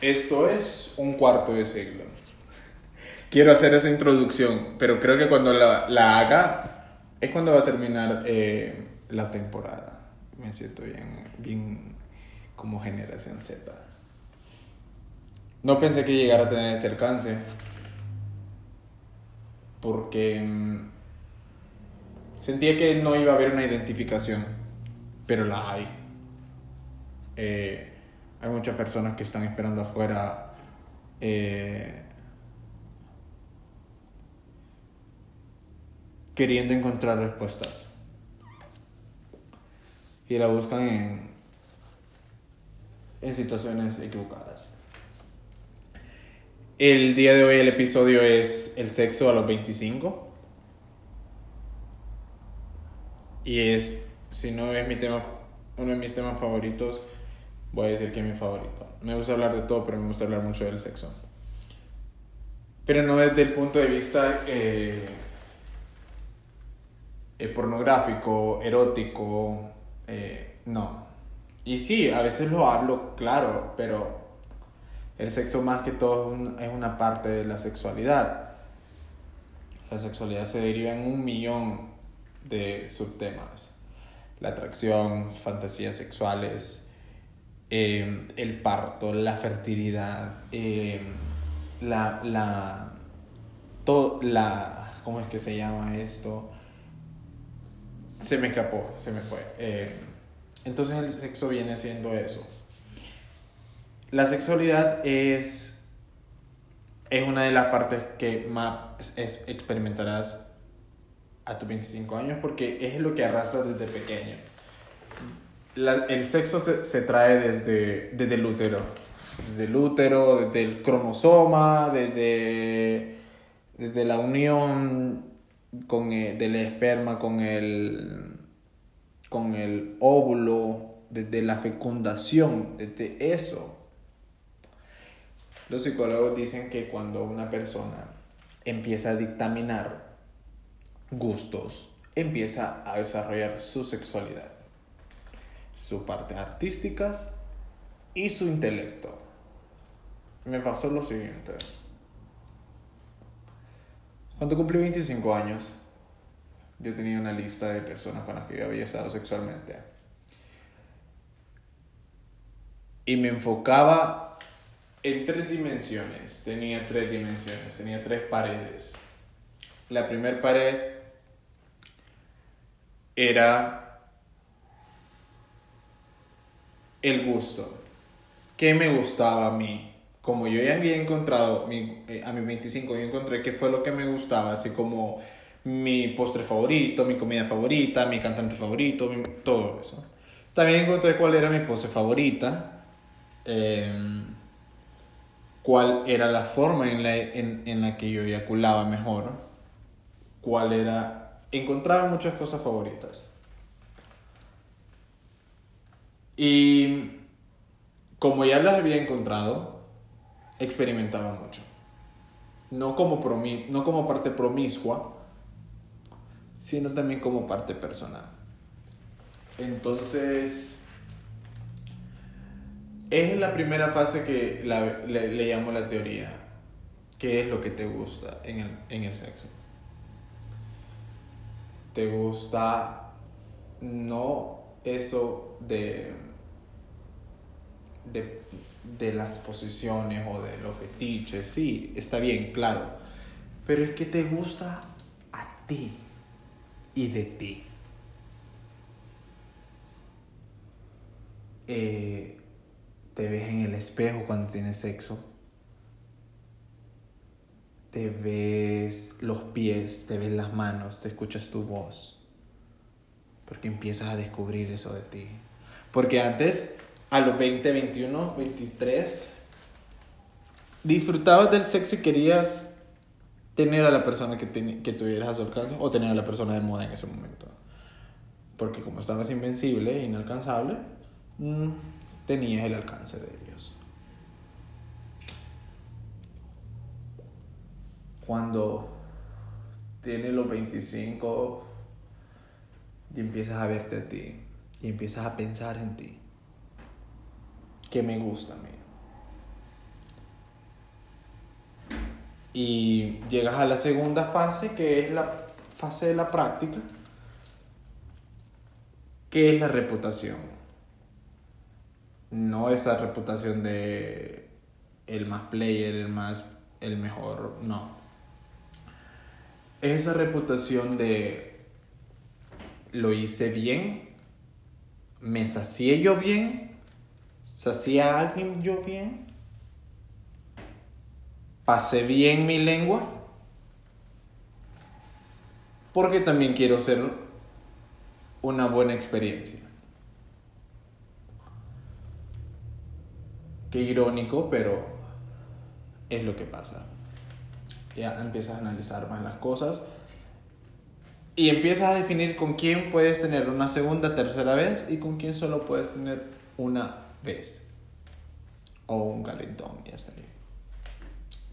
Esto es un cuarto de siglo. Quiero hacer esa introducción, pero creo que cuando la, la haga es cuando va a terminar eh, la temporada. Me siento bien, bien como generación Z. No pensé que llegara a tener ese alcance. Porque mm, sentía que no iba a haber una identificación. Pero la hay. Eh, hay muchas personas que están esperando afuera. eh, queriendo encontrar respuestas. Y la buscan en, en situaciones equivocadas. El día de hoy el episodio es el sexo a los 25. Y es, si no es mi tema, uno de mis temas favoritos, voy a decir que es mi favorito. Me gusta hablar de todo, pero me gusta hablar mucho del sexo. Pero no desde el punto de vista eh, eh, pornográfico, erótico, eh, no. Y sí, a veces lo hablo, claro, pero el sexo más que todo es un- es una parte de la sexualidad. La sexualidad se deriva en un millón de subtemas. La atracción, fantasías sexuales, eh, el parto, la fertilidad, eh, la, la, todo, la, ¿cómo es que se llama esto? Se me escapó, se me fue. Eh, entonces el sexo viene siendo eso. La sexualidad es, es una de las partes que más es- experimentarás a tus 25 años porque es lo que arrastras desde pequeño. La- el sexo se, se trae desde, desde el útero. Desde el útero, desde el cromosoma, desde, desde la unión con el- del esperma con el, con el óvulo, desde la fecundación, desde eso. Los psicólogos dicen que cuando una persona empieza a dictaminar gustos, empieza a desarrollar su sexualidad, su parte artística y su intelecto. Me pasó lo siguiente. Cuando cumplí 25 años, yo tenía una lista de personas con las que yo había estado sexualmente. Y me enfocaba en tres dimensiones. Tenía tres dimensiones, tenía tres paredes. La primera pared era el gusto. ¿Qué me gustaba a mí? Como yo ya había encontrado, mi- eh, a mis 25, yo encontré qué fue lo que me gustaba, así como mi postre favorito, mi comida favorita, mi cantante favorito, mi- todo eso. También encontré cuál era mi pose favorita, em, cuál era la forma en la, en, en la que yo eyaculaba mejor, cuál era... Encontraba muchas cosas favoritas. Y como ya las había encontrado, experimentaba mucho. No como, promis no como parte promiscua, sino también como parte personal. Entonces, es la primera fase que la- le, le llamo la teoría. ¿Qué es lo que te gusta en el, en el sexo? ¿Te gusta no eso de, de, de las posiciones o de los fetiches? Sí, está bien, claro. Pero es que te gusta a ti y de ti. Eh, te ves en el espejo cuando tienes sexo. Te ves los pies, te ves las manos, te escuchas tu voz. Porque empiezas a descubrir eso de ti. Porque antes, a los 20, 21, 23, disfrutabas del sexo y querías tener a la persona que, teni- que tuvieras a su alcance o tener a la persona de moda en ese momento. Porque como estabas invencible e inalcanzable, mm, tenías el alcance de ellos. Cuando tienes los 25 y empiezas a verte a ti y empiezas a pensar en ti, ¿qué me gusta a mí? Y llegas a la segunda fase, que es la fase de la práctica, que es la reputación. No esa reputación de el más player, el más el mejor, no. Esa reputación de lo hice bien, me sacié yo bien, sacié a alguien yo bien, pasé bien mi lengua, porque también quiero ser una buena experiencia. Qué irónico, pero es lo que pasa. Ya empiezas a analizar más las cosas y empiezas a definir con quién puedes tener una segunda, tercera vez y con quién solo puedes tener una vez. O un calentón, ya está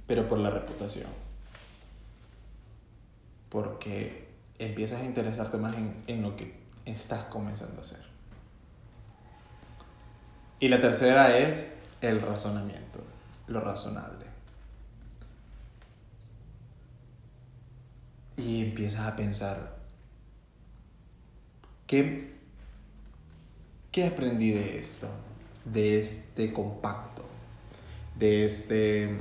Pero por la reputación. Porque empiezas a interesarte más en, en lo que estás comenzando a hacer. Y la tercera es el razonamiento, lo razonable. Y empiezas a pensar, ¿qué, qué aprendí de esto? De este compacto, de este,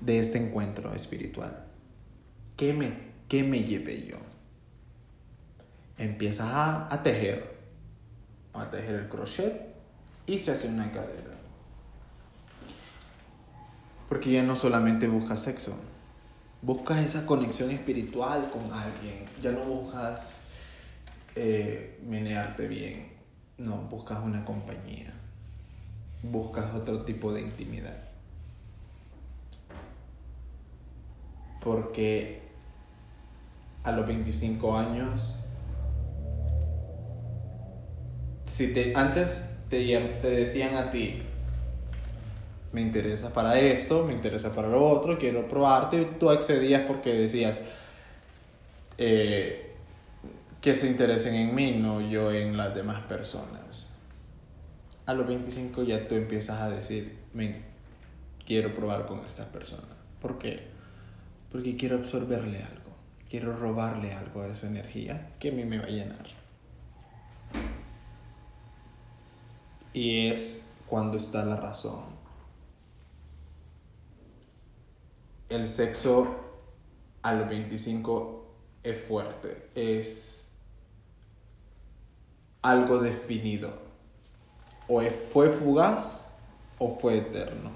de este encuentro espiritual. ¿Qué me, qué me llevé yo? Empiezas a, a tejer, a tejer el crochet y se hace una cadera. Porque ya no solamente buscas sexo, buscas esa conexión espiritual con alguien. Ya no buscas eh, menearte bien, no, buscas una compañía. Buscas otro tipo de intimidad. Porque a los 25 años, si te, antes te, te decían a ti, me interesa para esto, me interesa para lo otro, quiero probarte, tú accedías porque decías eh, que se interesen en mí, no yo en las demás personas. A los 25 ya tú empiezas a decir, me quiero probar con esta persona. ¿Por qué? Porque quiero absorberle algo, quiero robarle algo de su energía que a mí me va a llenar. Y es cuando está la razón. El sexo a los 25 es fuerte, es algo definido. O fue fugaz o fue eterno.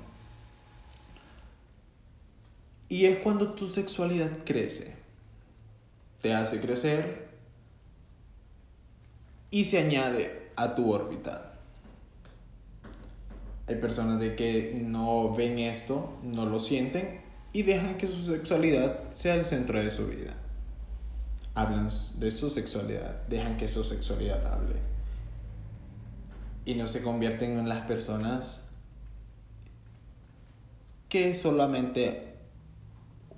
Y es cuando tu sexualidad crece. Te hace crecer y se añade a tu órbita. Hay personas de que no ven esto, no lo sienten y dejan que su sexualidad sea el centro de su vida. Hablan de su sexualidad, dejan que su sexualidad hable. Y no se convierten en las personas que es solamente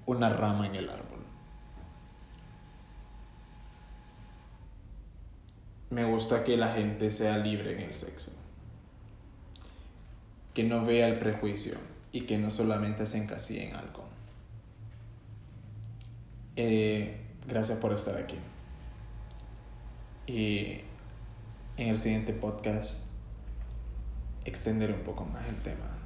una rama en el árbol. Me gusta que la gente sea libre en el sexo que no vea el prejuicio y que no solamente se encasille en algo. Eh, gracias por estar aquí. Y en el siguiente podcast extenderé un poco más el tema.